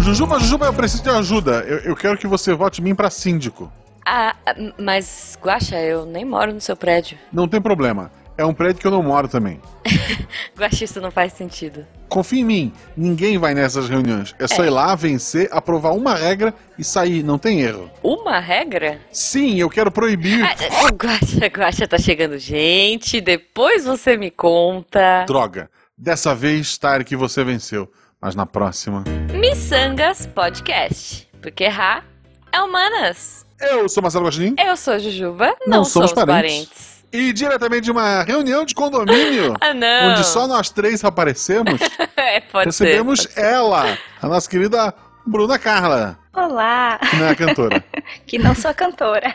Jujuba, Jujuba, eu preciso de ajuda. Eu, eu quero que você vote em mim pra síndico. Ah, mas, Guaxa, eu nem moro no seu prédio. Não tem problema. É um prédio que eu não moro também. Guaxa, isso não faz sentido. Confia em mim, ninguém vai nessas reuniões. É só É. ir lá, vencer, aprovar uma regra e sair, não tem erro. Uma regra? Sim, eu quero proibir. Ah, Guaxa, Guaxa, tá chegando gente, depois você me conta. Droga, dessa vez, Tarek, você venceu. Mas na próxima. Missangas Podcast. Porque errar é humanas. Eu sou Marcelo Guaxinim. Eu sou a Jujuba, Não não, somos somos parentes. parentes. E diretamente de uma reunião de condomínio, Ah, não. onde só nós três aparecemos, é, pode recebemos ser. pode ser. ela, a nossa querida Bruna Carla, Olá, que não é cantora. que não sou cantora.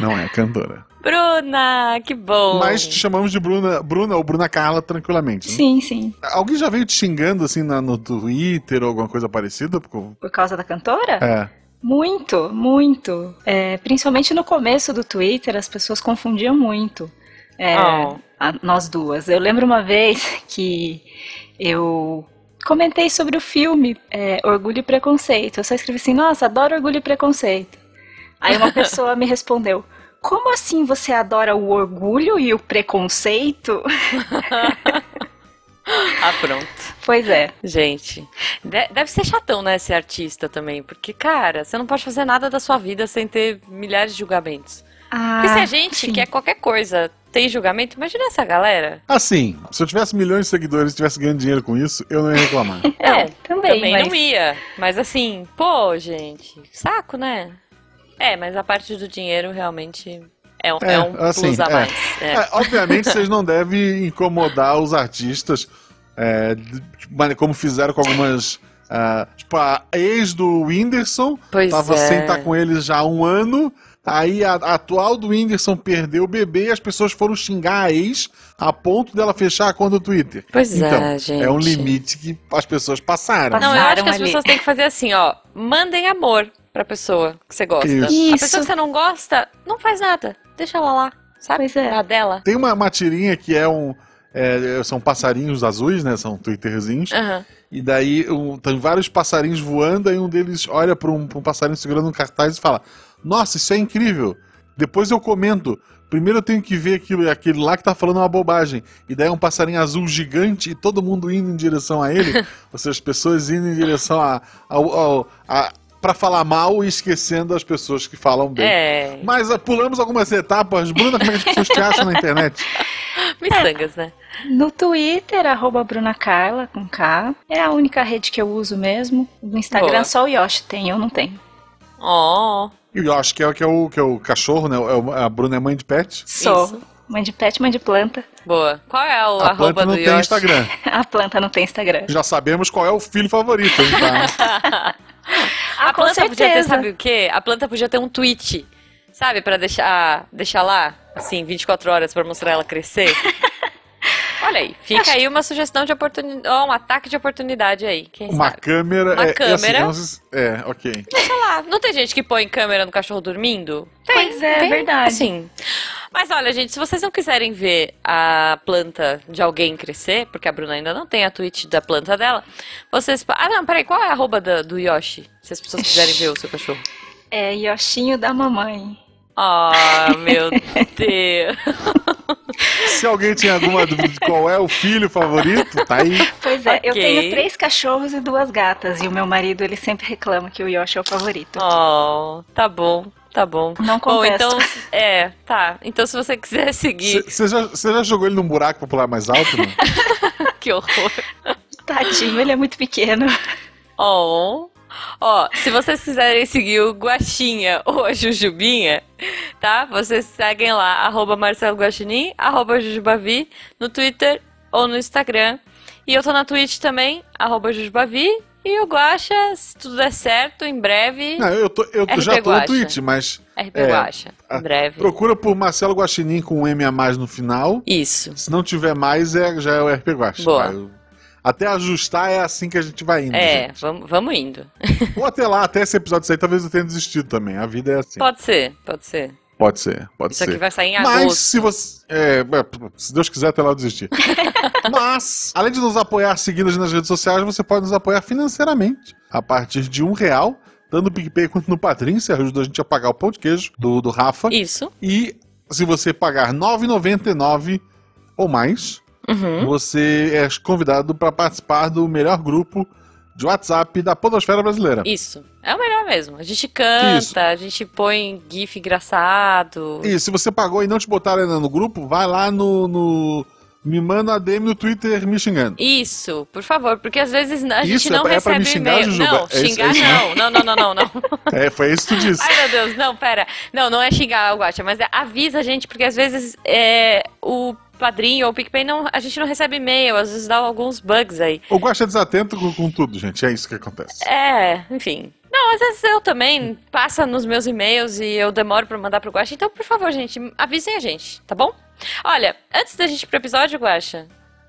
Não é cantora. Bruna, que bom. Mas te chamamos de Bruna, Bruna ou Bruna Carla tranquilamente. né? Sim, sim. Alguém já veio te xingando assim na- no Twitter ou alguma coisa parecida? Porque- Por causa da cantora? É. Muito, muito. É, principalmente no começo do Twitter, as pessoas confundiam muito é, Oh. a- nós duas. Eu lembro uma vez que eu comentei sobre o filme é, Orgulho e Preconceito. Eu só escrevi assim: Nossa, adoro Orgulho e Preconceito. Aí uma pessoa me respondeu: Como assim você adora o orgulho e o preconceito? Ah, pronto. Pois é. Gente, de- deve ser chatão, né, ser artista também. Porque, cara, você não pode fazer nada da sua vida sem ter milhares de julgamentos. Porque se a gente sim. quer qualquer coisa tem julgamento, imagina essa galera. Assim, se eu tivesse milhões de seguidores e estivesse ganhando dinheiro com isso, eu não ia reclamar. É, também, Também mas... não ia. Mas assim, pô, gente, saco, né? É, mas a parte do dinheiro realmente é um, É, é um assim, plus a é. mais. É. É, obviamente, vocês não devem incomodar os artistas, é, como fizeram com algumas. ah, tipo, a ex do Whindersson Pois tava é. sem estar com eles já há um ano. Aí a, a atual do Whindersson perdeu o bebê e as pessoas foram xingar a ex a ponto dela fechar a conta do Twitter. Pois então, é, gente. é um limite que as pessoas passaram. Não, eu acho que as pessoas têm que fazer assim, ó. Mandem amor pra pessoa que você gosta. Isso. A pessoa que você não gosta, não faz nada. Deixa ela lá, sabe? Pois é. Na dela. Tem uma, uma tirinha que é um. é, são passarinhos azuis, né? São twitterzinhos. Aham. E daí um, tem vários passarinhos voando, aí um deles olha para um, pra um passarinho segurando um cartaz e fala: Nossa, isso é incrível. Depois eu comento. Primeiro eu tenho que ver aquilo, aquele lá que tá falando uma bobagem. E daí é um passarinho azul gigante e todo mundo indo em direção a ele. ou seja, as pessoas indo em direção a. ao, a pra falar mal e esquecendo as pessoas que falam bem. É. Mas ah, pulamos algumas etapas. Bruna, como é que as pessoas te acham na internet? Miçangas, né? No Twitter, arroba Bruna Carla, com K. É a única rede que eu uso mesmo. No Instagram Boa. só o Yoshi tem, eu não tenho. Ó. E eu acho que é, o- que é, o, que é o cachorro, né? É o- A Bruna é mãe de pet. Sou. Isso. Mãe de pet, mãe de planta. boa. Qual é o A arroba planta não do tem Yoshi? Instagram. A planta não tem Instagram. Já sabemos qual é o filho favorito, hein, tá? Ah, a planta podia ter, certeza. sabe o quê? A planta podia ter um tweet, sabe? Pra deixar, deixar lá, assim, 24 horas pra mostrar ela crescer. Olha aí, fica aí uma sugestão de oportunidade, ó, um ataque de oportunidade aí, quem Uma sabe? câmera. Uma é, assim, câmera. é, uns- é, ok. Deixa lá, não tem gente que põe câmera no cachorro dormindo? Pois é, verdade. Sim. Mas olha, gente, se vocês não quiserem ver a planta de alguém crescer, porque a Bruna ainda não tem a tweet da planta dela, vocês... Ah, não, peraí, qual é a arroba da- do Yoshi? Se as pessoas quiserem ver o seu cachorro. É Yoshinho da mamãe. Ah, meu Deus. Se alguém tinha alguma dúvida de qual é o filho favorito, tá aí. Pois é, eu Ok. tenho três cachorros e duas gatas. E o meu marido, ele sempre reclama que o Yoshi é o favorito. Oh, tá bom, tá bom. Não Bom, contesto. então, é, tá. Então se você quiser seguir, Você já, cê já jogou ele num buraco pra pular mais alto? Não? que horror. Tadinho, ele é muito pequeno. Oh. Ó, se vocês quiserem seguir o Guaxinha ou a Jujubinha, tá? Vocês seguem lá, arroba Marcelo Guaxinim, arroba Jujubavi, no Twitter ou no Instagram. E eu tô na Twitch também, arroba Jujubavi. E o Guaxa, se tudo der certo, em breve, Não, eu, tô, eu RP já tô no Guaxa. Twitch, mas RP é, Guaxa, em breve. procura por Marcelo Guaxinim com um M a mais no final. Isso. Se não tiver mais, é, já é o RP Guaxa. Boa. Vai. Até ajustar é assim que a gente vai indo. É, vamos, vamos indo. Ou até lá, até esse episódio sair, talvez eu tenha desistido também. A vida é assim. Pode ser, pode ser. Pode ser, pode Isso ser. aqui vai sair em Mas agosto. se você. É, é, se Deus quiser, até lá eu desistir. Mas, além de nos apoiar seguindo nas redes sociais, você pode nos apoiar financeiramente. A partir de um real, tanto no PicPay quanto no Padrim. Você ajuda a gente a pagar o pão de queijo do, do Rafa. Isso. E se você pagar R$ 9,99 ou mais, Uhum. você é convidado para participar do melhor grupo de WhatsApp da Podosfera Brasileira. Isso. É o melhor mesmo. A gente canta, Isso. a gente põe GIF engraçado. E se você pagou e não te botaram ainda no grupo, vai lá no. no- me manda a DM no Twitter me xingando. Isso, por favor, porque às vezes a gente Isso, é não pra- é pra me recebe xingar, e-mail. Não, É isso- xingar é isso, não. Não, não, não, não, não. É, foi isso que tu disse. Ai, meu Deus, não, pera. Não, não é xingar o Guacha, mas é avisa a gente, porque às vezes é, o padrinho ou o PicPay, não, a gente não recebe e-mail, às vezes dá alguns bugs aí. O Guaxa é desatento com, com tudo, gente. É isso que acontece. É, enfim. Não, às vezes eu também passa nos meus e-mails e eu demoro pra mandar pro Guacha. Então, por favor, gente, avisem a gente, tá bom? Olha, antes da gente ir pro episódio, Guacha,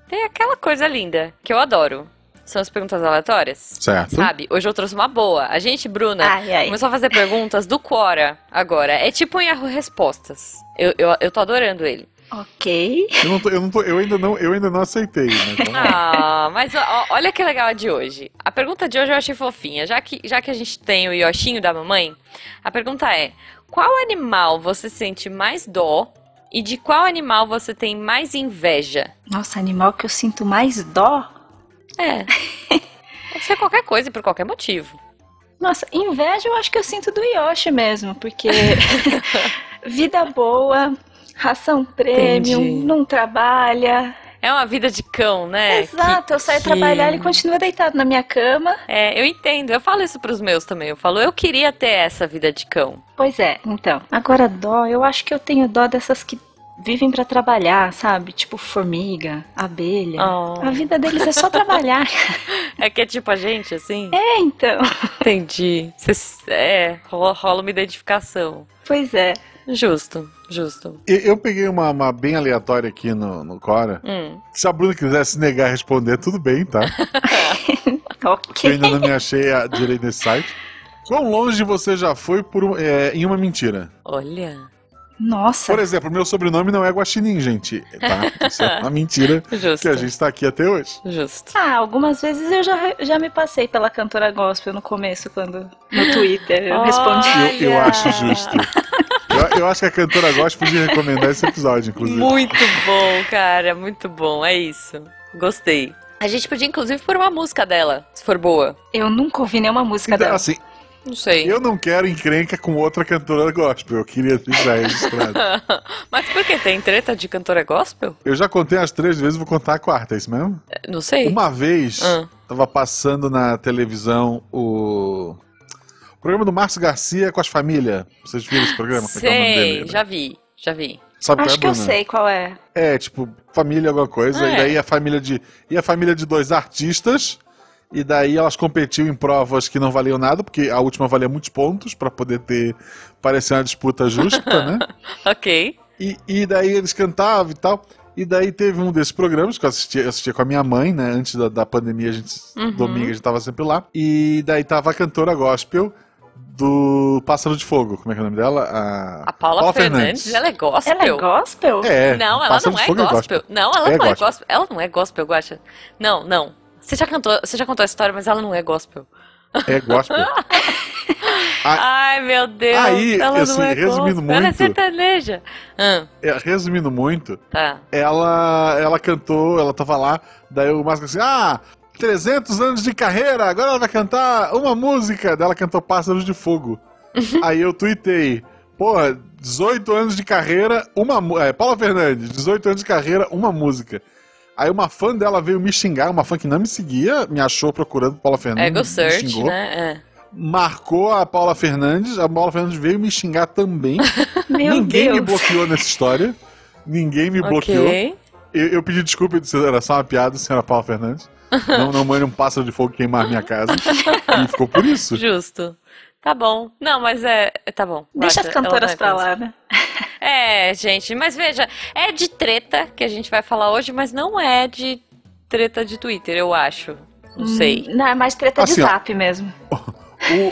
tem aquela coisa linda que eu adoro. São as perguntas aleatórias. Certo? Sabe? Hoje eu trouxe uma boa. A gente, Bruna, Ai, ai. começou a fazer perguntas do Quora agora. É tipo um Yahoo Respostas. Eu, eu, eu tô adorando ele. Ok. Eu, não tô- eu, não tô- eu ainda não, eu ainda não aceitei, né? Então, Ah, mas ó, olha que legal a de hoje. A pergunta de hoje eu achei fofinha. Já que, já que a gente tem o Yoshinho da mamãe, a pergunta é: qual animal você sente mais dó e de qual animal você tem mais inveja? Nossa, animal que eu sinto mais dó. É. Pode ser qualquer coisa e por qualquer motivo. Nossa, inveja eu acho que eu sinto do Yoshi mesmo, porque vida boa, ração premium, Entendi. não trabalha. É uma vida de cão, né? Exato, Que- eu saio que- trabalhar, ele continua deitado na minha cama. É, eu entendo. Eu falo isso pros meus também. Eu falo, eu queria ter essa vida de cão. Pois é, então. Agora dó, eu acho que eu tenho dó dessas que vivem pra trabalhar, sabe? Tipo formiga, abelha. Oh. A vida deles é só trabalhar. É que é tipo a gente, assim? é, então. Entendi. Cês- é, rola, rola uma identificação. Pois é. Justo, justo. eu, eu peguei uma, uma bem aleatória aqui no, no Cora. Hum. Se a Bruna quisesse negar a responder, tudo bem, tá? Que eu Ok. ainda não me achei a, direito nesse site. Quão longe você já foi por, é, em uma mentira? Olha. Nossa. Por exemplo, meu sobrenome não é Guaxinim, gente. Tá? Isso é uma mentira Justo. que a gente tá aqui até hoje. Justo. Ah, algumas vezes eu já, já me passei pela cantora gospel no começo, quando no Twitter eu respondi. Eu, eu acho justo. Eu, acho que a cantora Gosta podia recomendar esse episódio, inclusive. Muito bom, cara. Muito bom. É isso. Gostei. A gente podia, inclusive, pôr uma música dela, se for boa. Eu nunca ouvi nenhuma música Então, dela. assim, Não sei. eu não quero encrenca com outra cantora gospel. Eu queria deixar registrado. Mas por que? Tem treta de cantora gospel? Eu já contei as três vezes, vou contar a quarta, é isso mesmo? Não sei. Uma vez, Ah. tava passando na televisão o... programa do Márcio Garcia com as famílias. Vocês viram esse programa? É que é sei, dele, né? já vi, já vi. Sabe Acho que é, eu Bruna? sei qual é. É, tipo, família alguma coisa. Ah, e é. daí a família de. E a família de dois artistas. E daí elas competiam em provas que não valiam nada, porque a última valia muitos pontos pra poder ter. parecer uma disputa justa, né? Ok. E, e daí eles cantavam e tal. E daí teve um desses programas que eu assistia, eu assistia com a minha mãe, né? Antes da, da pandemia, a gente, Uhum. domingo a gente tava sempre lá. E daí tava a cantora gospel do Pássaro de Fogo. Como é que é o nome dela? A, A Paula, Fernandes, ela é gospel. Ela é gospel? É, Não, ela Pássaro não de é Fogo gospel. Não, ela É não é gospel. gospel. Ela não é gospel, Guaxa. Não, não. Você já cantou, você já contou a história, mas ela não é gospel. É gospel. Ai, meu Deus. Aí, ela assim, não é resumindo gospel. Ela é muito- sertaneja. Ah, É, resumindo muito, tá. ela ela cantou, ela tava lá, daí o Márcio assim, ah, 300 anos de carreira, agora ela vai cantar uma música. Daí ela cantou Pássaros de Fogo. Aí eu tuitei, porra, 18 anos de carreira, uma é, Paula Fernandes, 18 anos de carreira, uma música. Aí uma fã dela veio me xingar, uma fã que não me seguia, me achou procurando Paula Fernandes. Ego me search, xingou, né? Marcou a Paula Fernandes, a Paula Fernandes veio me xingar também. Ninguém me Deus. bloqueou nessa história. Ninguém me É. bloqueou. Eu, eu pedi desculpa, eu disse, era só uma piada, senhora Paula Fernandes. Não, não mande um pássaro de fogo queimar minha casa. E ficou por isso. Justo. Tá bom. Não, mas é. Tá bom. Deixa as cantoras é pra lá, né? É, gente, mas veja, é de treta que a gente vai falar hoje, mas não é de treta de Twitter, eu acho. Não sei. Hum, Não, é mais treta Assim, de ó. zap mesmo.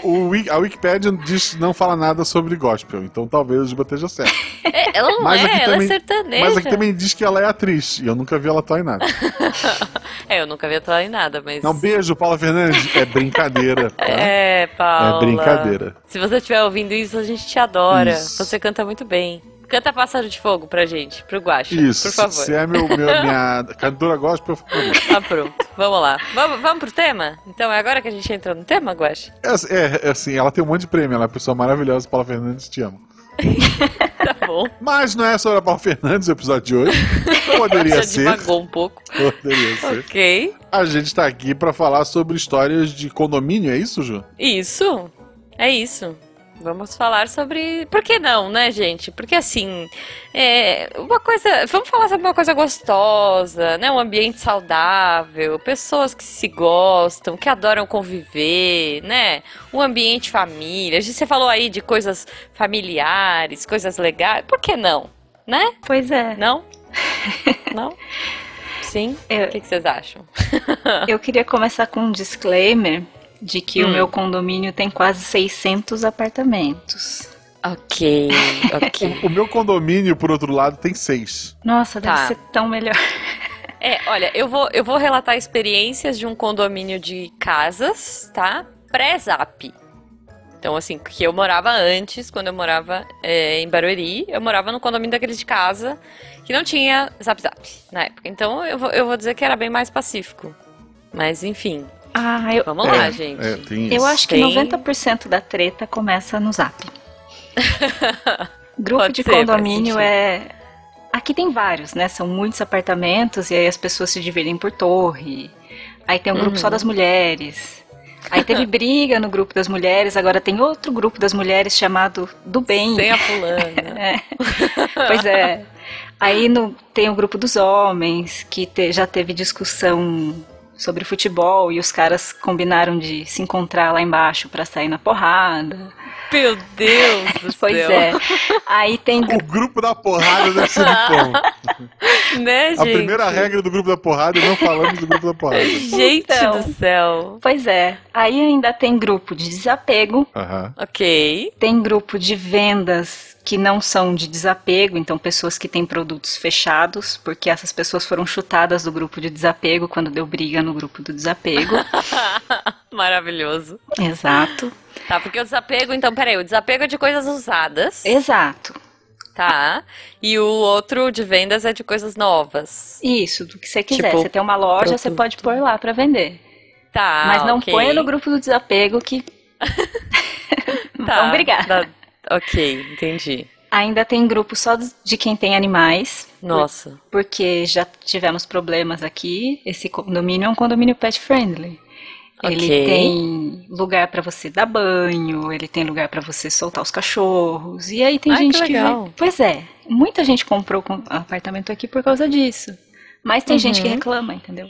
O, o a Wikipedia diz, não fala nada sobre gospel, então talvez o Juba esteja certo. É, ela não Mas é, ela também- é sertaneja. Mas aqui também diz que ela é atriz, e eu nunca vi ela atuar em nada. É, eu nunca vi atuar em nada, mas. Não, beijo, Paula Fernandes. É brincadeira, tá? É, Paula. É brincadeira. Se você estiver ouvindo isso, a gente te adora. Isso. Você canta muito bem. Canta Pássaro de Fogo pra gente, pro Guaxa, Isso, por favor. se é meu, meu, minha cantora gospel, por favor. Ah, pronto. Vamos lá. Vamos, vamos pro tema? Então é agora que a gente entra no tema, Guaxa? É, é, assim, ela tem um monte de prêmio, ela é uma pessoa maravilhosa, Paula Fernandes, te amo. Tá bom. Mas não é sobre a Paula Fernandes o episódio de hoje. Poderia Já ser. divagou um pouco. Poderia ser. Ok. A gente tá aqui pra falar sobre histórias de condomínio, é isso, Ju? Isso. É isso. Vamos falar sobre. Por que não, né, gente? Porque assim, é uma coisa. Vamos falar sobre uma coisa gostosa, né? Um ambiente saudável, pessoas que se gostam, que adoram conviver, né? Um ambiente família. A gente- Você falou aí de coisas familiares, coisas legais. Por que não? Né? Pois é. Não? Não? Sim? Eu- O que, que vocês acham? Eu queria começar com um disclaimer de que Hum. o meu condomínio tem quase 600 apartamentos. Ok, ok. O meu condomínio, por outro lado, tem seis. Nossa, deve Tá. ser tão melhor. É, olha, eu vou, eu vou relatar experiências de um condomínio de casas, tá? Pré-zap. Então, assim, que eu morava antes, quando eu morava é, em Barueri, eu morava no condomínio daqueles de casa que não tinha zap zap na época. Então, eu vou, eu vou dizer que era bem mais pacífico. Mas, enfim, Ah, eu, vamos é, lá, gente. É, tem eu acho que Tem. 90% da treta começa no zap. Grupo Pode de ser, condomínio é. Aqui tem vários, né? São muitos apartamentos e aí as pessoas se dividem por torre. Aí tem um grupo Uhum. só das mulheres. Aí teve briga no grupo das mulheres, agora tem outro grupo das mulheres chamado do bem. Sem a fulana. É. Pois é. Aí no, tem o grupo dos homens, que te- já teve discussão sobre futebol e os caras combinaram de se encontrar lá embaixo pra sair na porrada. Meu Deus do Pois céu. é. Aí tem O grupo da porrada deve ser muito bom. Né, gente? A primeira regra do grupo da porrada é não falamos do grupo da porrada. Gente Então. do céu. Pois é. Aí ainda tem grupo de desapego, Aham. Ok. tem grupo de vendas que não são de desapego, então pessoas que têm produtos fechados, porque essas pessoas foram chutadas do grupo de desapego quando deu briga no grupo do desapego. Maravilhoso. Exato. Tá, porque o desapego, então, peraí, o desapego é de coisas usadas, Exato. tá? E o outro de vendas é de coisas novas. Isso, do que você quiser. Tipo, você tem uma loja, você produto. pode pôr lá pra vender. Tá, Mas não ok. ponha no grupo do desapego que Tá, brigar. tá, ok, entendi. Ainda tem grupo só de quem tem animais, Nossa. porque já tivemos problemas aqui. Esse condomínio é um condomínio pet friendly. Ele Ok. tem lugar pra você dar banho, ele tem lugar pra você soltar os cachorros. E aí tem Ai, gente que que, legal. vê- Pois é, muita gente comprou com- apartamento aqui por causa disso. Mas tem gente que Uhum. reclama, entendeu?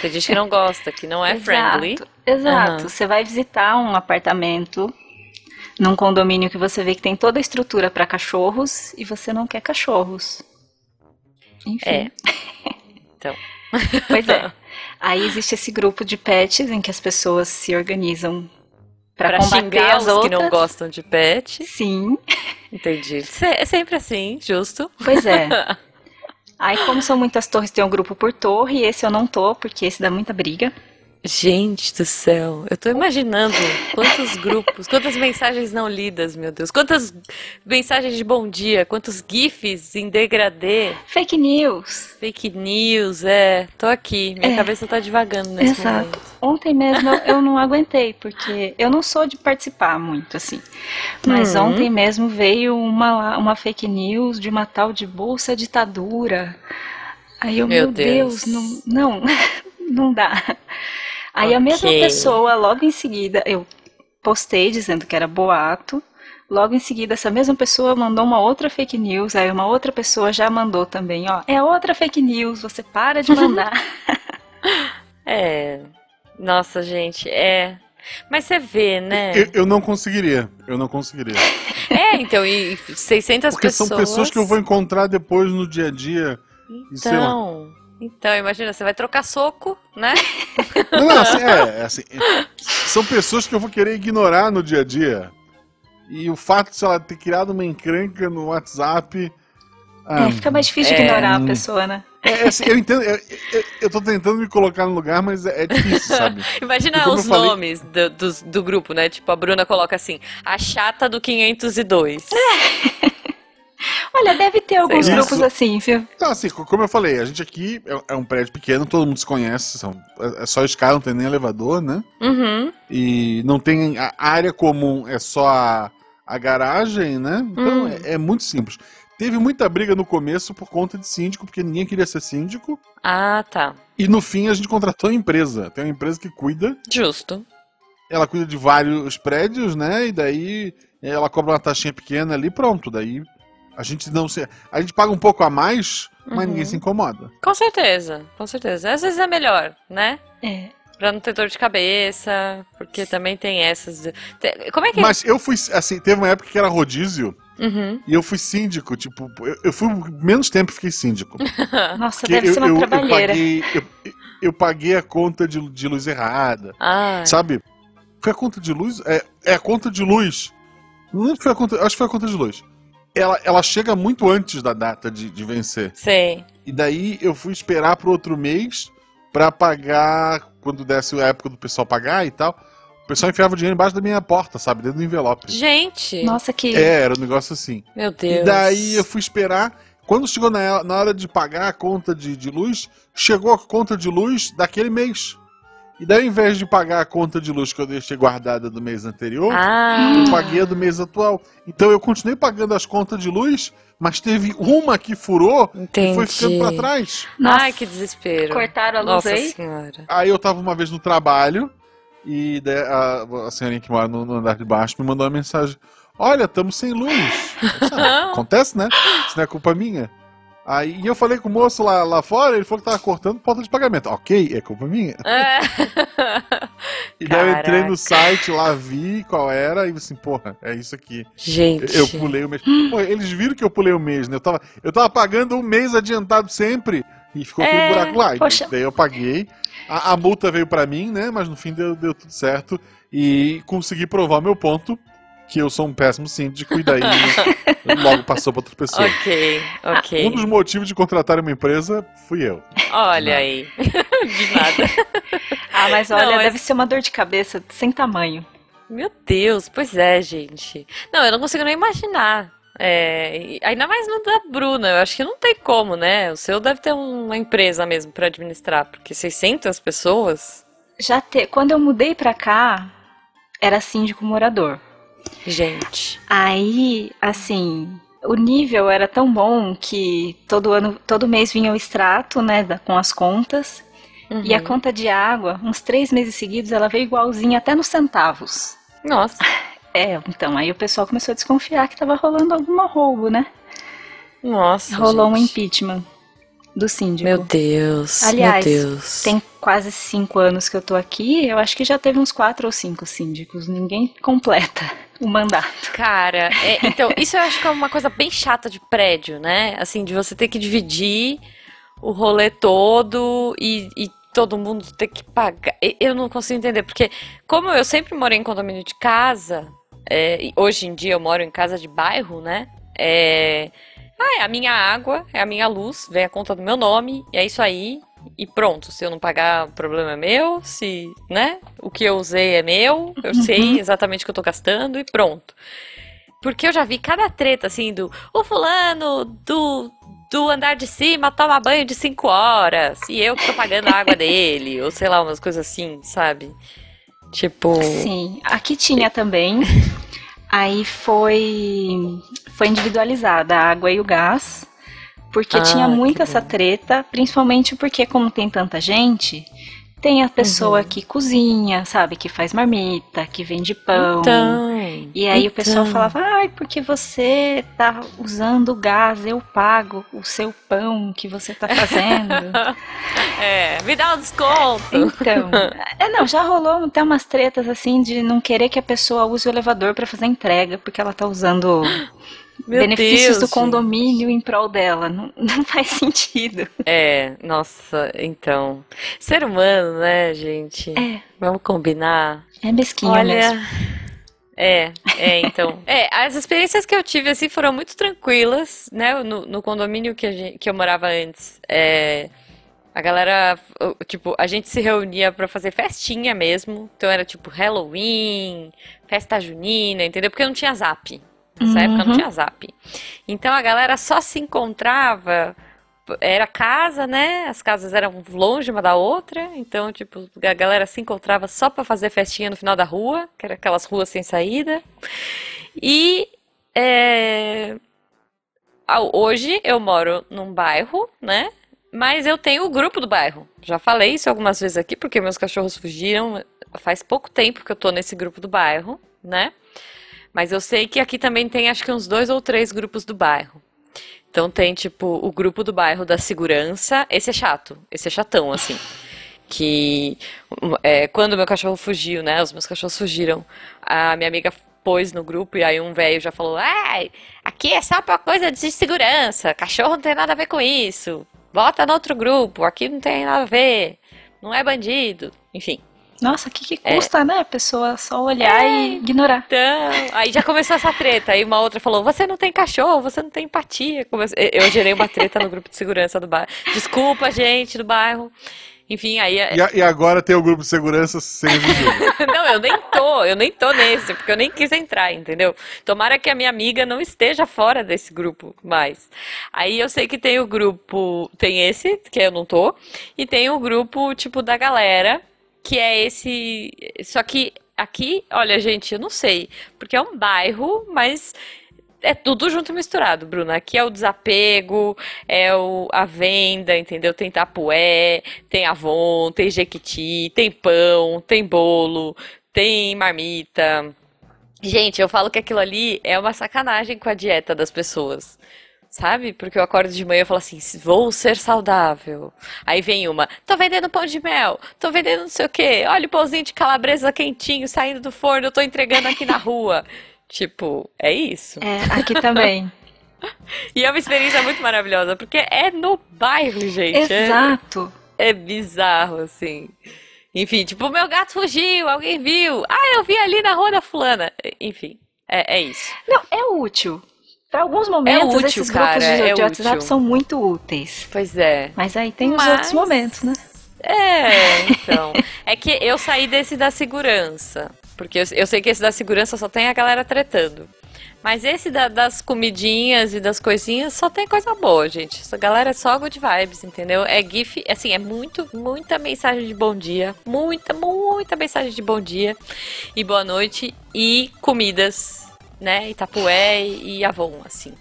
Tem gente que não gosta, que não é Exato, friendly. Exato. Aham. Você vai visitar um apartamento num condomínio que você vê que tem toda a estrutura para cachorros e você não quer cachorros. Enfim. É. Então. Pois é. Aí existe esse grupo de pets em que as pessoas se organizam para Pra combater os outras. que não gostam de pet. Sim, Entendi. É sempre assim, justo. pois é. Aí, como são muitas torres, tem um grupo por torre, e esse eu não tô, porque esse dá muita briga. Gente do céu, eu tô imaginando quantos grupos, quantas mensagens não lidas, meu Deus, quantas mensagens de bom dia, quantos GIFs em degradê, Fake news. fake news, é, tô aqui, minha É. cabeça tá devagando nesse Exato. momento. Ontem mesmo eu- não aguentei, porque eu não sou de participar muito, assim. Mas Uhum. ontem mesmo veio uma, uma fake news de uma tal de Bolsa Ditadura. Aí eu, Meu meu, Deus, Deus. não, não, não dá. Aí a mesma pessoa, logo em seguida, eu postei dizendo que era boato. Logo em seguida, essa mesma pessoa mandou uma outra fake news. Aí uma outra pessoa já mandou também, ó. É outra fake news, você para de mandar. É, nossa gente, é, mas você vê, né? Eu, eu não conseguiria. Eu não conseguiria. É, então, e 600 Porque pessoas. são pessoas que eu vou encontrar depois no dia a dia. e sei lá. Então, imagina, você vai trocar soco, né? Não, não, assim, é, é assim. são pessoas que eu vou querer ignorar no dia a dia. E o fato de, lá, ter criado uma encrenca no WhatsApp. É, fica mais difícil de é. ignorar a pessoa, né? É, é assim, eu entendo, eu, eu, eu tô tentando me colocar no lugar, mas é, é difícil, sabe? Imagina os falei- nomes do, dos- do grupo, né? Tipo, a Bruna coloca assim, a chata do 502. Olha, deve ter alguns Isso. grupos assim, viu? Então, assim, co- como eu falei, a gente aqui é, é um prédio pequeno, todo mundo se conhece, são, é é só escada, não tem nem elevador, né? Uhum. E não tem. A área comum é só a, a garagem, né? Então Hum. é, é muito simples. Teve muita briga no começo por conta de síndico, porque ninguém queria ser síndico. Ah, tá. E no fim a gente contratou a empresa. Tem uma empresa que cuida, Justo. ela cuida de vários prédios, né? E daí ela cobra uma taxinha pequena ali, pronto. Daí a gente não se. A gente paga um pouco a mais, mas Uhum. ninguém se incomoda. Com certeza, com certeza. Às vezes é melhor, né? É. Pra não ter dor de cabeça, porque também tem essas. Como é que é? Mas eu fui, assim, teve uma época que era rodízio Uhum. e eu fui síndico, tipo, eu, eu fui menos tempo fiquei síndico. Nossa, Porque deve eu, ser uma eu- eu trabalheira. paguei, eu, eu paguei a conta de, de luz errada, Ah, sabe? Foi a conta de luz? É, é a conta de luz. Não foi a conta, acho que foi a conta de luz. Ela, ela chega muito antes da data de, de vencer. sei. E daí eu fui esperar pro outro mês pra pagar, quando desse a época do pessoal pagar e tal. O pessoal enfiava o dinheiro embaixo da minha porta, sabe? Dentro do envelope. Gente, Nossa, que. É, era um negócio assim. meu Deus. E daí eu fui esperar. Quando chegou na, na hora de pagar a conta de, de luz, chegou a conta de luz daquele mês. E daí, ao invés de pagar a conta de luz que eu deixei guardada do mês anterior, Ah, eu paguei a do mês atual. Então eu continuei pagando as contas de luz, mas teve uma que furou e entendi. foi ficando pra trás. Nossa, Ai, que desespero. cortaram a luz Nossa aí? senhora. Aí eu tava uma vez no trabalho e daí a, a senhorinha que mora no, no andar de baixo me mandou uma mensagem: Olha, estamos sem luz. Disse, "Ah, Acontece, né? Isso não é culpa minha. Aí e eu falei com o moço lá, lá fora, ele falou que tava cortando porta de pagamento. Ok, é culpa minha. É. E daí eu entrei no site lá, vi qual era, e assim, porra, é isso aqui. Gente. Eu pulei o mês. Pô, eles viram que eu pulei o mês, né? Eu tava, eu tava pagando um mês adiantado sempre. E ficou aquele É, buraco lá. Poxa. Daí eu paguei. A, a multa veio pra mim, né? Mas no fim deu, deu tudo certo. E consegui provar meu ponto. Que eu sou um péssimo síndico. E daí logo passou pra outra pessoa. Ok, ok. Um dos motivos de contratar uma empresa fui eu. Olha aí. De nada. Ah, mas Não, olha, mas- deve ser uma dor de cabeça sem tamanho. Meu Deus, pois é, gente. Não, eu não consigo nem imaginar. É, ainda mais no da Bruna, eu acho que não tem como, né? O seu deve ter uma empresa mesmo pra administrar, porque 600 pessoas, Já te... Quando eu mudei pra cá, era síndico morador. Gente. Aí, assim, o nível era tão bom que todo ano, todo mês vinha o extrato, né, da- com as contas. E a Uhum. conta de água, uns três meses seguidos, ela veio igualzinha até nos centavos. Nossa, É, então, aí o pessoal começou a desconfiar que tava rolando algum roubo, né? nossa. Rolou um gente. impeachment do síndico. Meu Deus. Aliás, meu Deus. Tem quase cinco anos que eu tô aqui, eu acho que já teve uns quatro ou cinco síndicos. Ninguém completa o mandato. Cara, é, então, isso eu acho que é uma coisa bem chata de prédio, né? Assim, de você ter que dividir o rolê todo e, e todo mundo ter que pagar. Eu não consigo entender, porque como eu sempre morei em condomínio de casa, é, hoje em dia eu moro em casa de bairro, né? É, ah, é a minha água, é a minha luz, vem a conta do meu nome, e é isso aí. E pronto, se eu não pagar, o problema é meu, se, né? O que eu usei é meu, eu Uhum. sei exatamente o que eu tô gastando e pronto. Porque eu já vi cada treta assim do o fulano do, do andar de cima toma banho de 5 horas e eu que tô pagando a água dele, ou sei lá, umas coisas assim, sabe? Tipo, Sim, aqui tinha também. Aí foi foi individualizada a água e o gás, porque Ah, tinha muito essa bom. treta, principalmente porque como tem tanta gente, tem a pessoa Uhum. que cozinha, sabe, que faz marmita, que vende pão. então. E aí o pessoal então. falava, ai, porque você tá usando o gás, eu pago o seu pão que você tá fazendo. É, me dá um desconto. Então, é, não, já rolou até umas tretas assim de não querer que a pessoa use o elevador pra fazer entrega, porque ela tá usando Meu benefícios Deus, do condomínio em prol dela. Não, não faz sentido. É, nossa, então. Ser humano, né, gente? É. Vamos combinar. É mesquinha Olha. mesmo. É, é, então. É, as experiências que eu tive, assim, foram muito tranquilas, né? No, no condomínio que, a gente- que eu morava antes. É, a galera, tipo, a gente se reunia pra fazer festinha mesmo. Então era tipo Halloween, festa junina, entendeu? Porque não tinha zap. Nessa época não Uhum. tinha zap. Então a galera só se encontrava. Era casa, né? As casas eram longe uma da outra. Então, tipo, a galera se encontrava só pra fazer festinha no final da rua, que era aquelas ruas sem saída. E é, hoje eu moro num bairro, né? Mas eu tenho o grupo do bairro. Já falei isso algumas vezes aqui, porque meus cachorros fugiram. Faz pouco tempo que eu tô nesse grupo do bairro, né? Mas eu sei que aqui também tem acho que uns dois ou três grupos do bairro. Então tem, tipo, o grupo do bairro da segurança. Esse é chato, esse é chatão, assim. Que um, é, quando meu cachorro fugiu, né? Os meus cachorros fugiram. A minha amiga pôs no grupo e aí um velho já falou: Ai, aqui é só pra coisa de segurança. Cachorro não tem nada a ver com isso. Bota no outro grupo, aqui não tem nada a ver. Não é bandido. Enfim. Nossa, o que, que custa, né? A pessoa só olhar e ignorar. Então, aí já começou essa treta. Aí uma outra falou: Você não tem cachorro, você não tem empatia. Eu gerei uma treta no grupo de segurança do bairro. Desculpa, gente do bairro. Enfim, aí. E, a- e agora tem o grupo de segurança sem. Não, eu nem tô, eu nem tô nesse, porque eu nem quis entrar, entendeu? Tomara que a minha amiga não esteja fora desse grupo mais. Aí eu sei que tem o grupo, tem esse, que eu não tô, e tem o grupo, tipo, da galera, que é esse. Só que aqui, olha, gente, eu não sei, porque é um bairro, mas. É tudo junto e misturado, Bruna. Aqui é o desapego, é o, a venda, entendeu? Tem tapué, tem Avon, tem Jequiti, tem pão, tem bolo, tem marmita. Gente, eu falo que aquilo ali é uma sacanagem com a dieta das pessoas. Sabe? Porque eu acordo de manhã e falo assim, vou ser saudável. Aí vem uma, tô vendendo pão de mel, tô vendendo não sei o quê, olha o pãozinho de calabresa quentinho saindo do forno, eu tô entregando aqui na rua. Tipo, é isso. É, aqui também. E é uma experiência muito maravilhosa, porque é no bairro, gente. É- Exato. É, bizarro, assim. Enfim, tipo, meu gato fugiu, alguém viu. Ah, eu vi ali na rua da fulana. Enfim, é, é isso. Não, é útil. Para alguns momentos, útil, esses cara, grupos de, é de WhatsApp são muito úteis. Pois é. Mas aí tem os Mas- outros momentos, né? É, então. É que eu saí desse da segurança. Porque eu, eu sei que esse da segurança só tem a galera tretando. Mas esse da- das comidinhas e das coisinhas só tem coisa boa, gente. Essa galera é só good vibes, entendeu? É GIF, assim, é muito, muita mensagem de bom dia. Muita, muita mensagem de bom dia e boa noite. E comidas, né? Itapué e Avon, assim.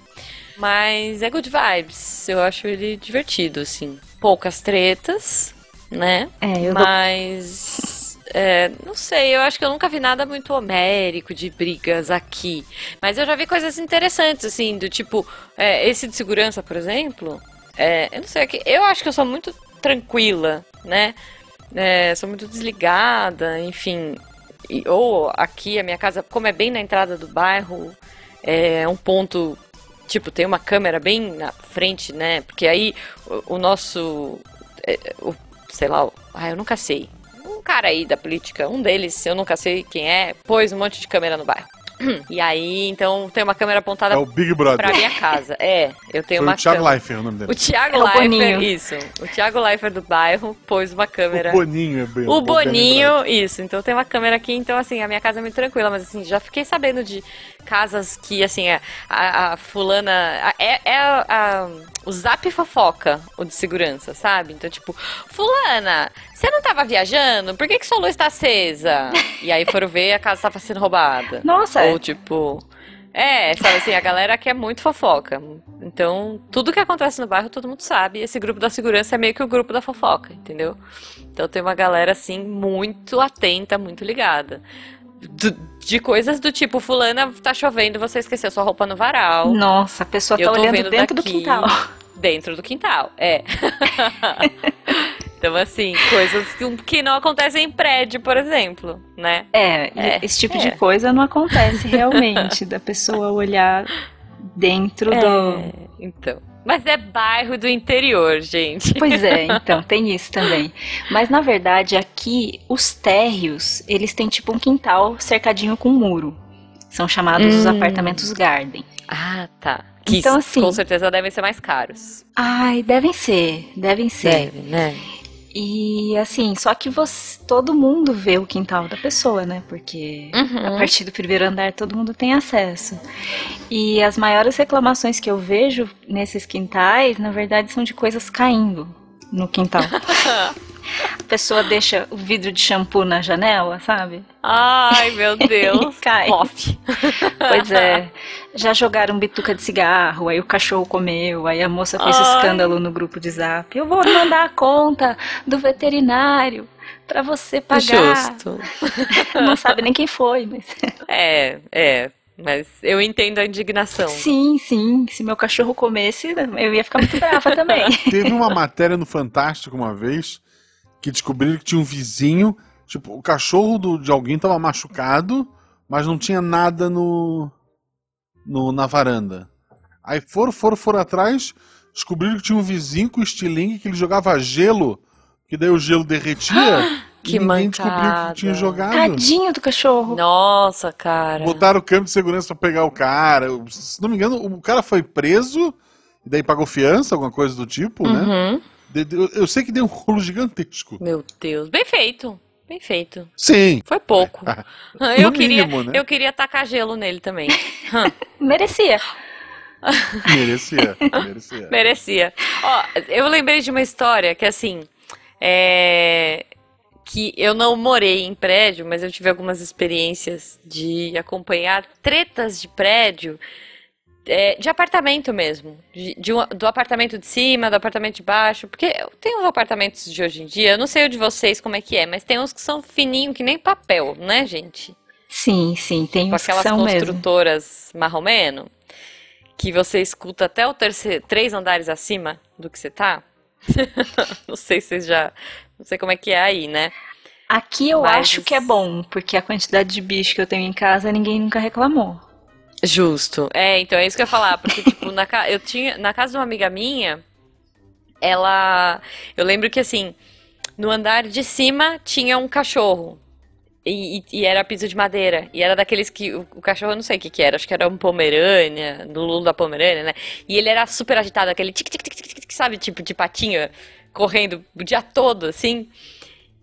Mas é good vibes. Eu acho ele divertido, assim. Poucas tretas, né? É, eu Mas. é, não sei, eu acho que eu nunca vi nada muito homérico de brigas aqui. Mas eu já vi coisas interessantes, assim, do tipo, é, esse de segurança, por exemplo. é, eu não sei, é que eu acho que eu sou muito tranquila, né? É, sou muito desligada, enfim. Ou aqui a minha casa, como é bem na entrada do bairro, é um ponto. Tipo, tem uma câmera bem na frente, né? Porque aí o, o nosso. é, o, sei lá, ah, eu nunca sei. Um cara aí da política, um deles, eu nunca sei quem é, pôs um monte de câmera no bairro. E aí, então, tem uma câmera apontada É o Big Brother. pra minha casa. É, eu tenho Foi uma o Thiago câmera. Leifert o nome dele. O Thiago É o Leifert, Boninho. isso. O Thiago Leifert do bairro pôs uma câmera. O Boninho é bem O bem. Boninho, isso. Então tem uma câmera aqui, então assim, a minha casa é muito tranquila, mas assim, já fiquei sabendo de casas que, assim, a, a, a fulana. a- é é a- o zap fofoca, o de segurança, sabe? Então, tipo, Fulana, você não tava viajando? Por que, que sua luz tá acesa? E aí foram ver a casa tava sendo roubada. Nossa, Ou tipo. É, sabe assim, a galera que é muito fofoca. Então, tudo que acontece no bairro, todo mundo sabe. Esse grupo da segurança é meio que o grupo da fofoca, entendeu? Então tem uma galera, assim, muito atenta, muito ligada. Do- de coisas do tipo, fulana, tá chovendo, você esqueceu sua roupa no varal. nossa, a pessoa Eu tá olhando dentro daqui. do quintal. Dentro do quintal, é. então, assim, coisas que, que não acontecem em prédio, por exemplo, né? É, É, esse tipo é. de coisa não acontece realmente, da pessoa olhar dentro É, do. então. Mas é bairro do interior, gente. Pois é, então, tem isso também. Mas na verdade, aqui, os térreos, eles têm tipo um quintal cercadinho com um muro. São chamados os Hum. apartamentos garden. Ah, tá. Que Então, assim- com certeza devem ser mais caros. Ai, devem ser, devem ser. Deve, né? E assim, só que você, todo mundo vê o quintal da pessoa, né? Porque a Uhum. partir do primeiro andar todo mundo tem acesso. E as maiores reclamações que eu vejo nesses quintais, na verdade, são de coisas caindo no quintal. a pessoa deixa o vidro de shampoo na janela, sabe? Ai, meu Deus. Cai. Off. Pois é. Já jogaram bituca de cigarro, aí o cachorro comeu, aí a moça fez Ai. escândalo no grupo de zap. Eu vou mandar a conta do veterinário pra você pagar. Justo. Não sabe nem quem foi, mas. É, é. Mas eu entendo a indignação. Sim, sim. Se meu cachorro comesse, eu ia ficar muito brava também. Teve uma matéria no Fantástico uma vez que descobriram que tinha um vizinho, tipo, o cachorro do- de alguém tava machucado, mas não tinha nada no, no na varanda. Aí foram, foram, foram atrás, descobriram que tinha um vizinho com estilingue que ele jogava gelo, que daí o gelo derretia Que e ninguém descobriu mancada. que tinha jogado. Tadinho do cachorro. Nossa, cara. Botaram o câmbio de segurança pra pegar o cara. Se não me engano, o cara foi preso, e daí pagou fiança, alguma coisa do tipo, né? Uhum. De- Eu, sei que deu um rolo gigantesco. Meu Deus. Bem feito. Bem feito. Sim. Foi pouco. Eu queria, mínimo, né? eu queria tacar gelo nele também. Merecia. Merecia. Merecia. Merecia. Ó, eu lembrei de uma história que assim, é que eu não morei em prédio, mas eu tive algumas experiências de acompanhar tretas de prédio, é, de apartamento mesmo, de, de um- do apartamento de cima, do apartamento de baixo, porque tem uns apartamentos de hoje em dia, eu não sei o de vocês como é que é, mas tem uns que são fininhos que nem papel, né, gente? Sim, sim. Tem com uns que aquelas são mesmo. construtoras marromeno, que você escuta até o terceiro, três andares acima do que você tá. Não sei se já, não sei como é que é aí, né? Aqui eu Mas- acho que é bom, porque a quantidade de bicho que eu tenho em casa, ninguém nunca reclamou. Justo. É, então é isso que eu ia falar, porque tipo, na, ca- eu tinha, na casa de uma amiga minha, ela, eu lembro que assim, no andar de cima tinha um cachorro. E, e- e era piso de madeira. E era daqueles que. O, o cachorro, eu não sei o que que era. Acho que era um Pomerânia, do Lulu da Pomerânia, né? E ele era super agitado, aquele tic tic tic tic tic, sabe? Tipo de patinha correndo o dia todo, assim.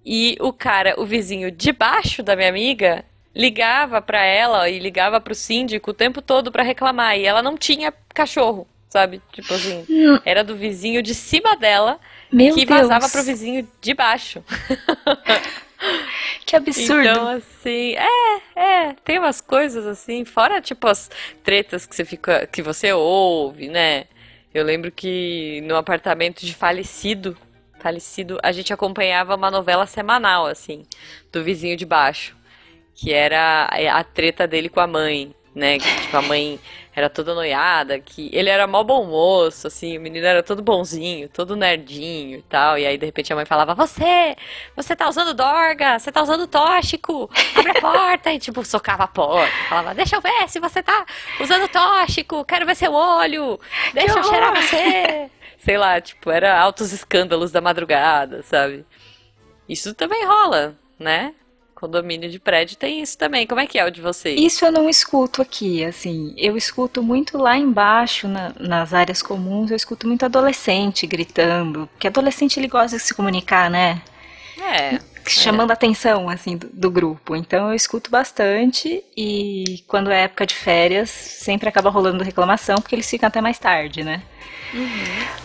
E o cara, o vizinho de baixo da minha amiga, ligava pra ela e ligava pro síndico o tempo todo pra reclamar. E ela não tinha cachorro, sabe? Tipo assim, era do vizinho de cima dela Meu que Deus, vazava pro vizinho de baixo. que absurdo. Então, assim, é, é, tem umas coisas assim, fora tipo as tretas que você fica, que você ouve, né? Eu lembro que no apartamento de falecido, falecido, a gente acompanhava uma novela semanal, assim, do vizinho de baixo, que era a a treta dele com a mãe, né? Que, tipo, a mãe era toda noiada, que ele era mó bom moço, assim, o menino era todo bonzinho, todo nerdinho e tal, e aí de repente a mãe falava, você, você tá usando dorga, você tá usando tóxico, abre a porta, e tipo, socava a porta, falava, deixa eu ver se você tá usando tóxico, quero ver seu olho, deixa eu cheirar você. Sei lá, tipo, era altos escândalos da madrugada, sabe? Isso também rola, né? Condomínio de prédio tem isso também. Como é que é o de vocês? Isso eu não escuto aqui, assim. Eu escuto muito lá embaixo, na- nas áreas comuns, eu escuto muito adolescente gritando. Porque adolescente ele gosta de se comunicar, né? É. Chamando a atenção, assim, do, do grupo. Então eu escuto bastante e quando é época de férias, sempre acaba rolando reclamação, porque eles ficam até mais tarde, né?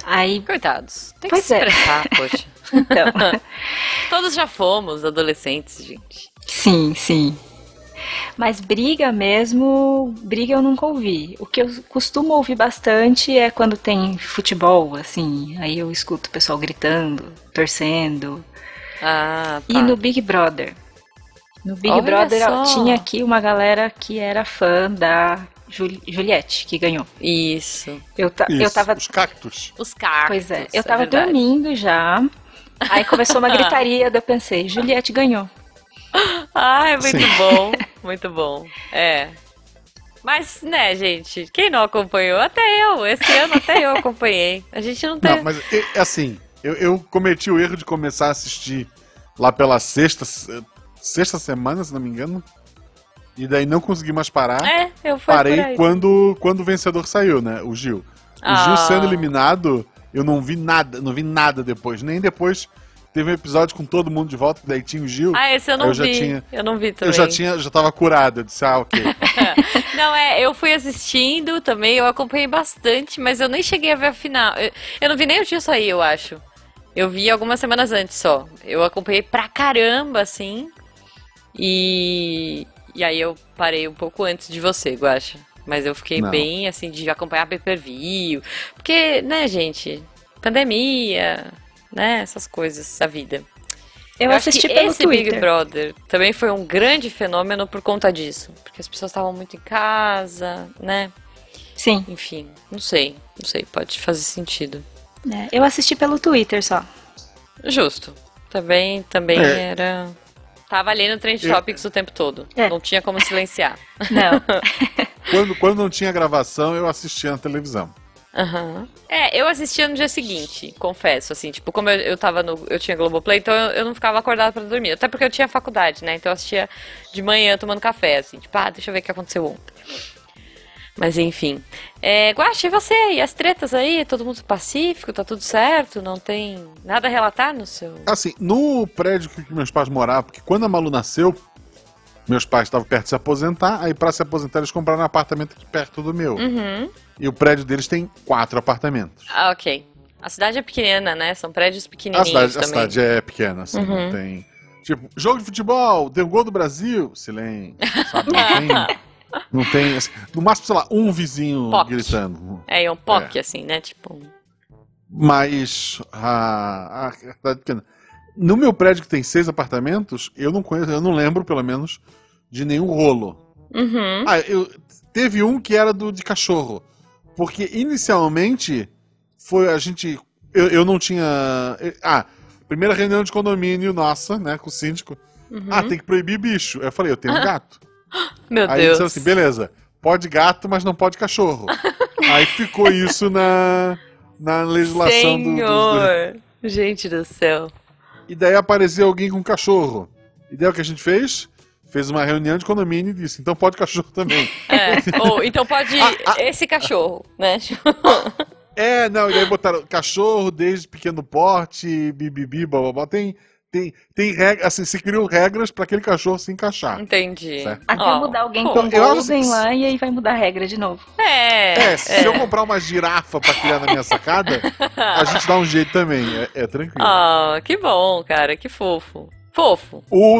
Aí, Coitados. Tem que Pois se é. expressar, poxa. então, Todos já fomos adolescentes, gente. sim, sim. Mas briga mesmo, briga eu nunca ouvi. O que eu costumo ouvir bastante é quando tem futebol, assim. Aí eu escuto o pessoal gritando, torcendo. Ah, E tá. no Big Brother. No Big Olha Brother só. tinha aqui uma galera que era fã da Juli- Juliette, que ganhou. Isso. Eu, ta- eu Isso, tava. Os cactos. Os carros. Pois é, eu tava dormindo já. Aí começou uma gritaria, daí eu pensei, Juliette ganhou. Ai, muito Sim. bom. Muito bom. É. Mas, né, gente, quem não acompanhou? Até eu. Esse ano até eu acompanhei. A gente não tem. Não, mas é, assim, eu, eu cometi o erro de começar a assistir lá pela sexta, sexta semana, se não me engano. E daí não consegui mais parar. É, eu fui Parei quando, quando o vencedor saiu, né? O Gil. O Ah. Gil sendo eliminado, eu não vi nada, não vi nada depois. Nem depois teve um episódio com todo mundo de volta, que daí tinha o Gil. Ah, esse eu não eu já vi. tinha- Eu não vi também. eu já tinha, já tava curado. Eu disse, ah, ok. Não, é, eu fui assistindo também, eu acompanhei bastante, mas eu nem cheguei a ver a final. Eu, eu não vi nem o dia sair, eu acho. Eu vi algumas semanas antes só. Eu acompanhei pra caramba, assim. E. E aí eu parei um pouco antes de você, Guaxa. Mas eu fiquei Não. bem, assim, de acompanhar pay per view. Porque, né, gente? Pandemia, né? Essas coisas da vida. Eu, acho assisti que pelo esse Big Twitter. Brother também foi um grande fenômeno por conta disso. Porque as pessoas estavam muito em casa, né? Sim, Enfim, não sei. Não sei, pode fazer sentido. Né? eu assisti pelo Twitter só. Justo. Também, também É. era. Tava ali no Trend Eu- Topics o tempo todo. É. Não tinha como silenciar. Não. quando, quando não tinha gravação, eu assistia na televisão. Aham. É, eu assistia no dia seguinte, confesso, assim, tipo, como eu, eu tava no. Eu tinha Globoplay, então eu, eu não ficava acordada pra dormir. Até porque eu tinha faculdade, né? Então eu assistia de manhã tomando café, assim, tipo, ah, deixa eu ver o que aconteceu ontem. Mas enfim. É, Guaxa, e você? E as tretas aí? Todo mundo pacífico? Tá tudo certo? Não tem nada a relatar no seu. Assim, no prédio que meus pais moravam, porque quando a Malu nasceu, meus pais estavam perto de se aposentar, aí pra se aposentar eles compraram um apartamento aqui perto do meu. Uhum. E o prédio deles tem quatro apartamentos. Ah, ok. A cidade é pequena, né? São prédios A pequenininhos cidade, a também. cidade é pequena, assim, Uhum. não tem. Tipo, jogo de futebol, deu gol do Brasil, silêncio, sabe? Não tem. Não tem. assim, no máximo, sei lá, um vizinho Poc. gritando. É, e um POC, assim, né? Tipo. Mas a, a pequena. No meu prédio que tem seis apartamentos, eu não conheço, eu não lembro, pelo menos, de nenhum rolo. Uhum. Ah, eu, teve um que era do de cachorro. Porque inicialmente foi a gente. Eu, eu não tinha. Ah, primeira reunião de condomínio nossa, né, com o síndico. Uhum. Ah, tem que proibir bicho. Eu falei, eu tenho um gato. Meu Aí Deus. disseram assim, beleza, pode gato, mas não pode cachorro. Aí ficou isso na, na legislação do, dos- Senhor! Gente do céu. E daí apareceu alguém com cachorro. E daí o que a gente fez? Fez uma reunião de condomínio e disse, então pode cachorro também. É. Ou então pode Ah, ah. esse cachorro, né? É, não, e daí botaram cachorro desde pequeno porte, bibibi, blá. Tem, tem, tem regras, assim, se criam regras para aquele cachorro se encaixar. Entendi. Certo. Até Ó, mudar alguém pô, com eu acho Golden que- lá e aí vai mudar a regra de novo. É. É, se eu comprar uma girafa para criar na minha sacada, a gente dá um jeito também, é, é tranquilo. Ah, que bom, cara, que fofo. Fofo. O,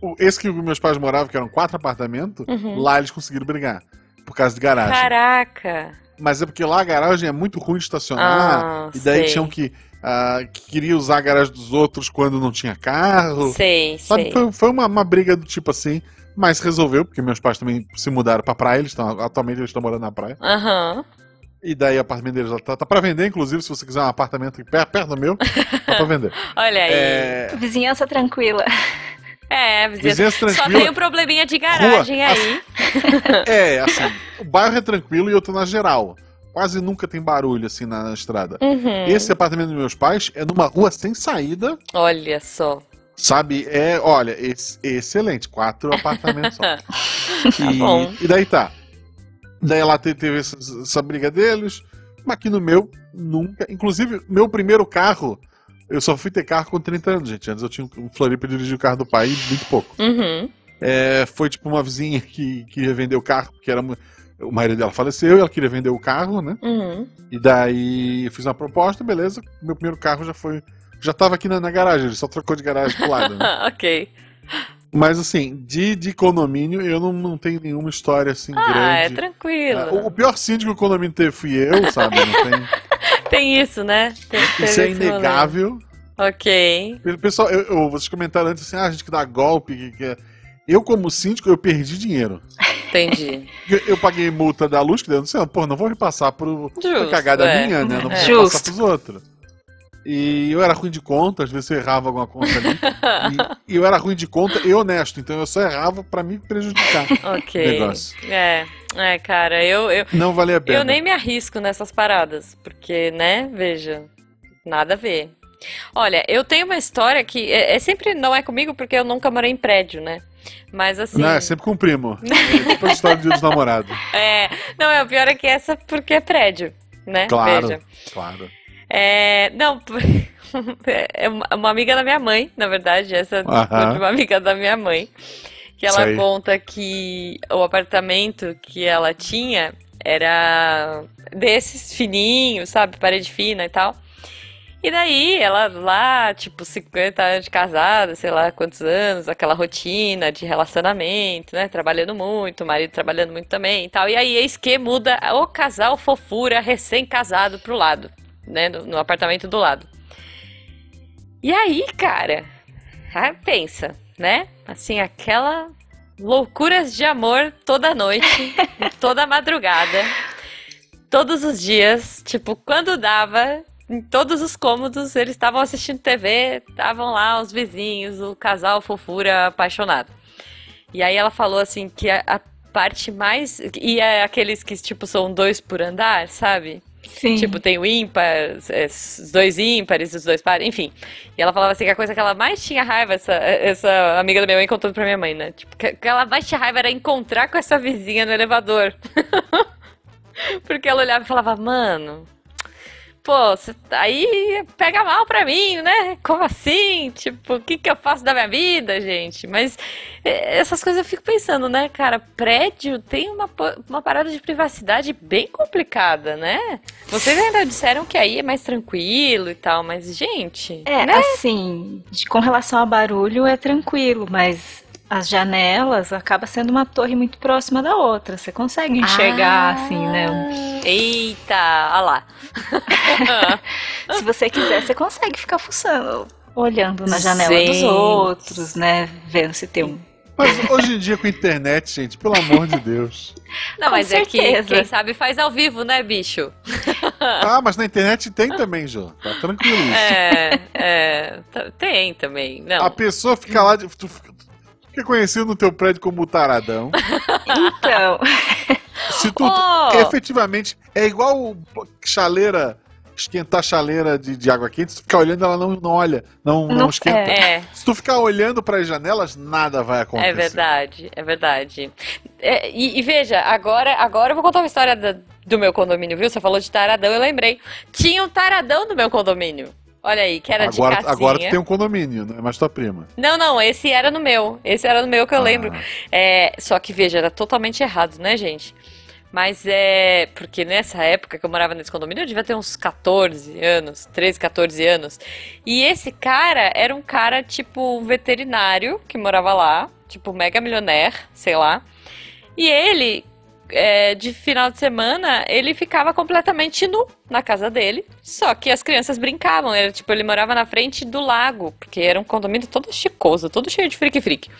o- esse que meus pais moravam, que eram quatro apartamentos, Uhum. lá eles conseguiram brigar. Por causa de garagem. Caraca. Mas é porque lá a garagem é muito ruim de estacionar. Ah, e daí sei. tinham que. Ah, que queria usar a garagem dos outros quando não tinha carro. Sei, Sabe, sei. foi, foi uma, uma briga do tipo assim, mas resolveu, porque meus pais também se mudaram pra praia, eles estão, atualmente eles estão morando na praia. Aham. E daí o apartamento deles já tá, tá pra vender, inclusive, se você quiser um apartamento perto, perto do meu, tá pra vender. Olha aí. É, Vizinhança tranquila. É, vizinhança. vizinhança Só tem tranquila. um probleminha de garagem Rua, aí. É, assim, o bairro é tranquilo e eu tô na geral. Quase nunca tem barulho assim na, na estrada. Uhum. Esse apartamento dos meus pais é numa rua sem saída, Olha só. sabe? É, olha, ex- excelente, quatro apartamentos só. e, bom. e daí tá. Daí lá te- teve essa, essa briga deles, mas aqui no meu, nunca. Inclusive, meu primeiro carro, eu só fui ter carro com 30 anos, gente. Antes eu tinha um Floripa e dirigi o carro do pai muito pouco. Uhum. É, foi tipo uma vizinha que queria vender o carro, porque era. mu- O marido dela faleceu e ela queria vender o carro, né? Uhum. E daí eu fiz uma proposta, beleza. Meu primeiro carro já foi. Já tava aqui na, na garagem, ele só trocou de garagem pro lado. Né? ok. Mas assim, de, de condomínio eu não, não tenho nenhuma história assim Ah, é grande. tranquilo. É, o, o pior síndico que o condomínio teve fui eu, sabe? Não tem, Tem isso, né? Tem, isso é inegável. Ok. Pessoal, eu, eu, vocês comentaram antes assim, ah, a gente que dá golpe. Que, que é- Eu, como síndico, eu perdi dinheiro. Entendi. Eu, paguei multa da luz, que deu, não sei, pô, não vou repassar pro. Justo, cagada é. minha, né? Não vou É. repassar Justo. pros outros. E eu era ruim de conta, às vezes eu errava alguma conta ali. e, eu era ruim de conta e honesto, então eu só errava pra me prejudicar. Ok. Negócio. É, é, cara, eu, eu, Não valia a pena. eu nem me arrisco nessas paradas, porque, né, veja, nada a ver. Olha, eu tenho uma história que é, é sempre não é comigo porque eu nunca morei em prédio, né? Mas assim. Não, é sempre com o primo. É tipo a história do dia dos namorados. É, não, é o pior é que essa porque é prédio, né? Claro, Veja. claro. É, não, é uma amiga da minha mãe, na verdade, essa Aham. foi de uma amiga da minha mãe, que ela Sei. conta que o apartamento que ela tinha era desses fininhos, sabe, parede fina e tal. E daí, ela lá, tipo, 50 anos de casada, sei lá quantos anos, aquela rotina de relacionamento, né? Trabalhando muito, o marido trabalhando muito também e tal. E aí, eis que muda o casal fofura recém-casado pro lado, né? No, no apartamento do lado. E aí, cara, aí pensa, né? Assim, aquela loucuras de amor toda noite, toda madrugada, todos os dias, tipo, quando dava, em todos os cômodos, eles estavam assistindo TV, estavam lá os vizinhos, o casal fofura apaixonado. E aí ela falou assim que a, a parte mais. E é aqueles que, tipo, são dois por andar, sabe? Sim. Tipo, tem o ímpar, é, os dois ímpares, os dois pares, enfim. E ela falava assim que a coisa que ela mais tinha raiva, essa, essa amiga da minha mãe contando pra minha mãe, né? Tipo, que, que ela mais tinha raiva era encontrar com essa vizinha no elevador. Porque ela olhava e falava, mano, pô, cê- aí pega mal pra mim, né? Como assim? Tipo, o que que eu faço da minha vida, gente? Mas é, essas coisas eu fico pensando, né, cara? Prédio tem uma, uma parada de privacidade bem complicada, né? Vocês ainda disseram que aí é mais tranquilo e tal, mas, gente, É, né? assim, de- com relação a barulho é tranquilo, mas as janelas acaba sendo uma torre muito próxima da outra. Você consegue enxergar, Ah. assim, né? Eita, olha lá. Se você quiser, você consegue ficar fuçando, olhando na janela dos Gente. outros, né? Vendo se tem um. Mas hoje em dia com a internet, gente, pelo amor de Deus. Não, Com mas é que certeza. quem sabe faz ao vivo, né, bicho? Ah, mas na internet tem também, Jô. Tá tranquilo isso. É, é, tem também. Não. A pessoa fica lá, de, tu fica conhecido no teu prédio como taradão. Então, Se tu Oh! efetivamente é igual chaleira, esquentar chaleira de, de água quente, se tu ficar olhando, ela não, não olha, não, não, Não- esquenta. É, Se tu ficar olhando para as janelas, nada vai acontecer. é verdade, é verdade. É, e, e veja, agora, agora eu vou contar uma história da- do meu condomínio, viu? Você falou de taradão, eu lembrei. Tinha um taradão no meu condomínio. Olha aí, que era de Agora, cassinha. agora tu tem um condomínio, não é mais tua prima. Não, não, esse era no meu. Esse era no meu que eu Ah. lembro. É, só que veja, era totalmente errado, né, gente? Mas é. Porque nessa época que eu morava nesse condomínio, eu devia ter uns 14 anos, 13, 14 anos. E esse cara era um cara, tipo, veterinário que morava lá, tipo, mega milionaire, sei lá. E ele, é, de final de semana, ele ficava completamente nu na casa dele. Só que as crianças brincavam. Era tipo, ele morava na frente do lago, porque era um condomínio todo chicoso, todo cheio de frique-frique.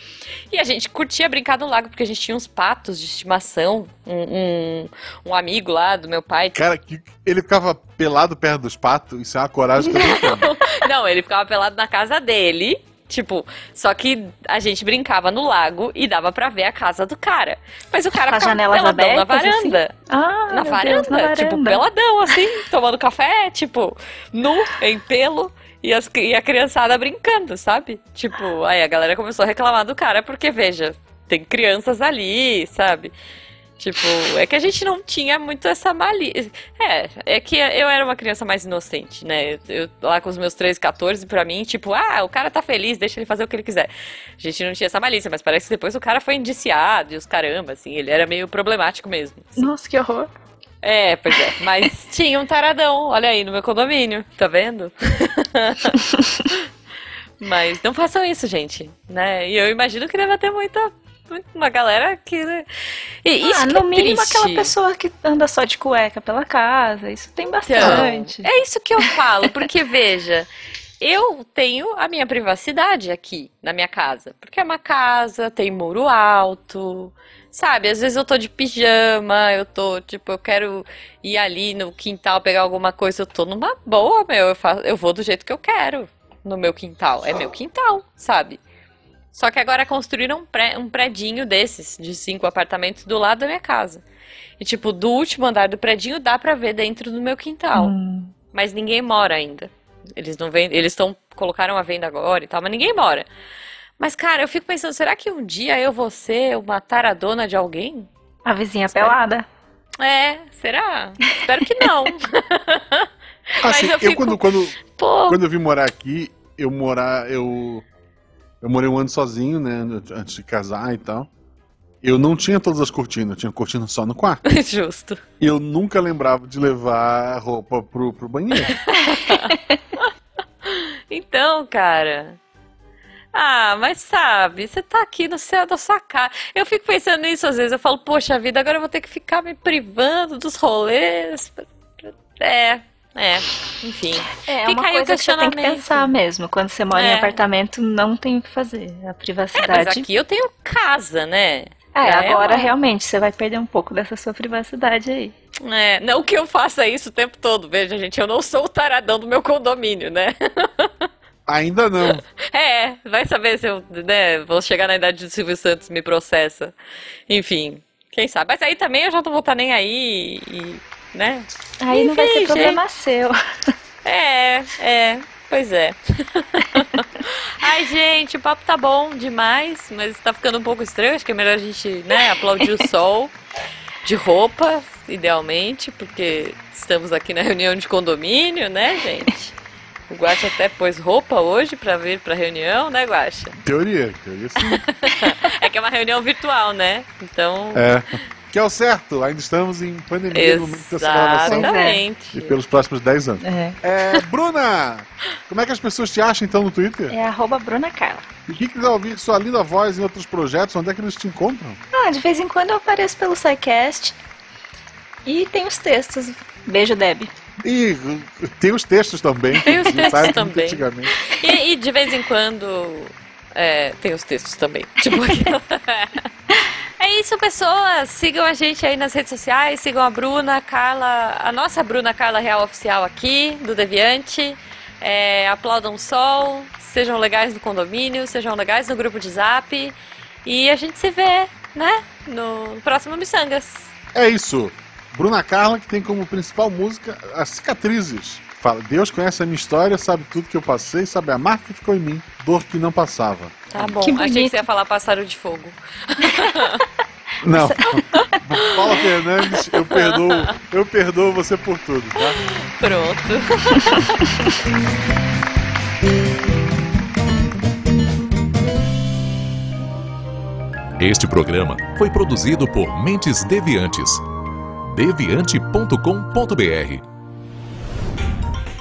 E a gente curtia brincar no lago, porque a gente tinha uns patos de estimação. Um, um, um amigo lá do meu pai. Cara, que ele ficava pelado perto dos patos, isso é uma coragem que eu não. Não, ele ficava pelado na casa dele. Tipo, só que a gente brincava no lago e dava pra ver a casa do cara. Mas o cara as ficava janelas peladão na abertas, assim? varanda. ah, na varanda, Deus, na tipo, varanda. peladão, assim, tomando café, tipo, nu, em pelo, e, as- e a criançada brincando, sabe? Tipo, aí a galera começou a reclamar do cara, porque, veja, tem crianças ali, sabe? Tipo, é que a gente não tinha muito essa malícia. É, é que eu era uma criança mais inocente, né? Eu, lá com os meus 13, 14, pra mim, tipo, ah, o cara tá feliz, deixa ele fazer o que ele quiser. A gente não tinha essa malícia, mas parece que depois o cara foi indiciado e os caramba, assim, ele era meio problemático mesmo. assim. Nossa, que horror. É, pois é. Mas tinha um taradão, olha aí, no meu condomínio, tá vendo? Mas não façam isso, gente, né? E eu imagino que deve ter muita, uma galera que... né? E isso ah, que no é mínimo triste. aquela pessoa que anda só de cueca pela casa. Isso tem Então, bastante. é isso que eu falo, porque veja, eu tenho a minha privacidade aqui na minha casa. Porque é uma casa, tem muro alto, sabe? Às vezes eu tô de pijama, eu tô, tipo, eu quero ir ali no quintal pegar alguma coisa, eu tô numa boa, meu. Eu, faço, eu vou do jeito que eu quero no meu quintal. É meu quintal, sabe? Só que agora construíram um, pré, um predinho desses, de cinco apartamentos, do lado da minha casa. E, tipo, do último andar do predinho dá pra ver dentro do meu quintal. Hum. Mas ninguém mora ainda. Eles não vêm, eles estão colocaram a venda agora e tal, mas ninguém mora. Mas cara, eu fico pensando, será que um dia eu vou ser uma taradona de alguém? A vizinha Espero... pelada. É, será? Espero que não. assim, eu, fico... eu, quando quando, quando eu vim morar aqui, eu morar eu eu morei um ano sozinho, né, antes de casar e tal. Eu não tinha todas as cortinas, eu tinha cortina só no quarto. Justo. E eu nunca lembrava de levar roupa pro, pro banheiro. então, cara. Ah, mas sabe, você tá aqui no céu da sua casa. Eu fico pensando nisso às vezes. Eu falo, poxa vida, agora eu vou ter que ficar me privando dos rolês. É, é, enfim. É, é uma coisa que você tem que pensar mesmo. Quando você mora é. em apartamento, não tem o que fazer. A privacidade. É, mas aqui eu tenho casa, né? É, agora uma... realmente você vai perder um pouco dessa sua privacidade aí. É, não que eu faça isso o tempo todo, veja, gente, eu não sou o taradão do meu condomínio, né? Ainda não. É, vai saber se eu né, vou chegar na idade do Silvio Santos me processa. Enfim, quem sabe. Mas aí também eu já não vou estar nem aí e, né? Aí Enfim, não vai ser problema gente. seu. É, é, pois é. Ai, gente, o papo tá bom demais, mas tá ficando um pouco estranho. Acho que é melhor a gente, né, aplaudir o sol de roupa, idealmente, porque estamos aqui na reunião de condomínio, né, gente? O Guacha até pôs roupa hoje para vir pra reunião, né, Guacha? Teoria, teoria sim. é que é uma reunião virtual, né? Então. É. Que é o certo, ainda estamos em pandemia no momento dessa gravação. Exatamente. E pelos próximos 10 anos. É. é. Bruna! Como é que as pessoas te acham então no Twitter? É arroba Bruna Carla. E quem quiser ouvir sua linda voz em outros projetos, onde é que eles te encontram? Ah, de vez em quando eu apareço pelo SciCast. E tem os textos. Beijo, Deb. E tem os textos também. Tem os textos também. E, e, de vez em quando é, tem os textos também. Tipo É isso, pessoas. Sigam a gente aí nas redes sociais. Sigam a Bruna, a Carla, a nossa Bruna Carla Real Oficial aqui, do Deviante. É, aplaudam o sol. Sejam legais no condomínio, sejam legais no grupo de zap. E a gente se vê, né? No próximo Missangas. É isso. Bruna Carla, que tem como principal música as cicatrizes. Fala, Deus conhece a minha história, sabe tudo que eu passei, sabe a marca que ficou em mim, dor que não passava. Tá bom, que achei que você ia falar pássaro de fogo. Não. Paula Fernandes, eu perdoo, eu perdoo você por tudo, tá? Pronto. Este programa foi produzido por Mentes Deviantes. deviante.com.br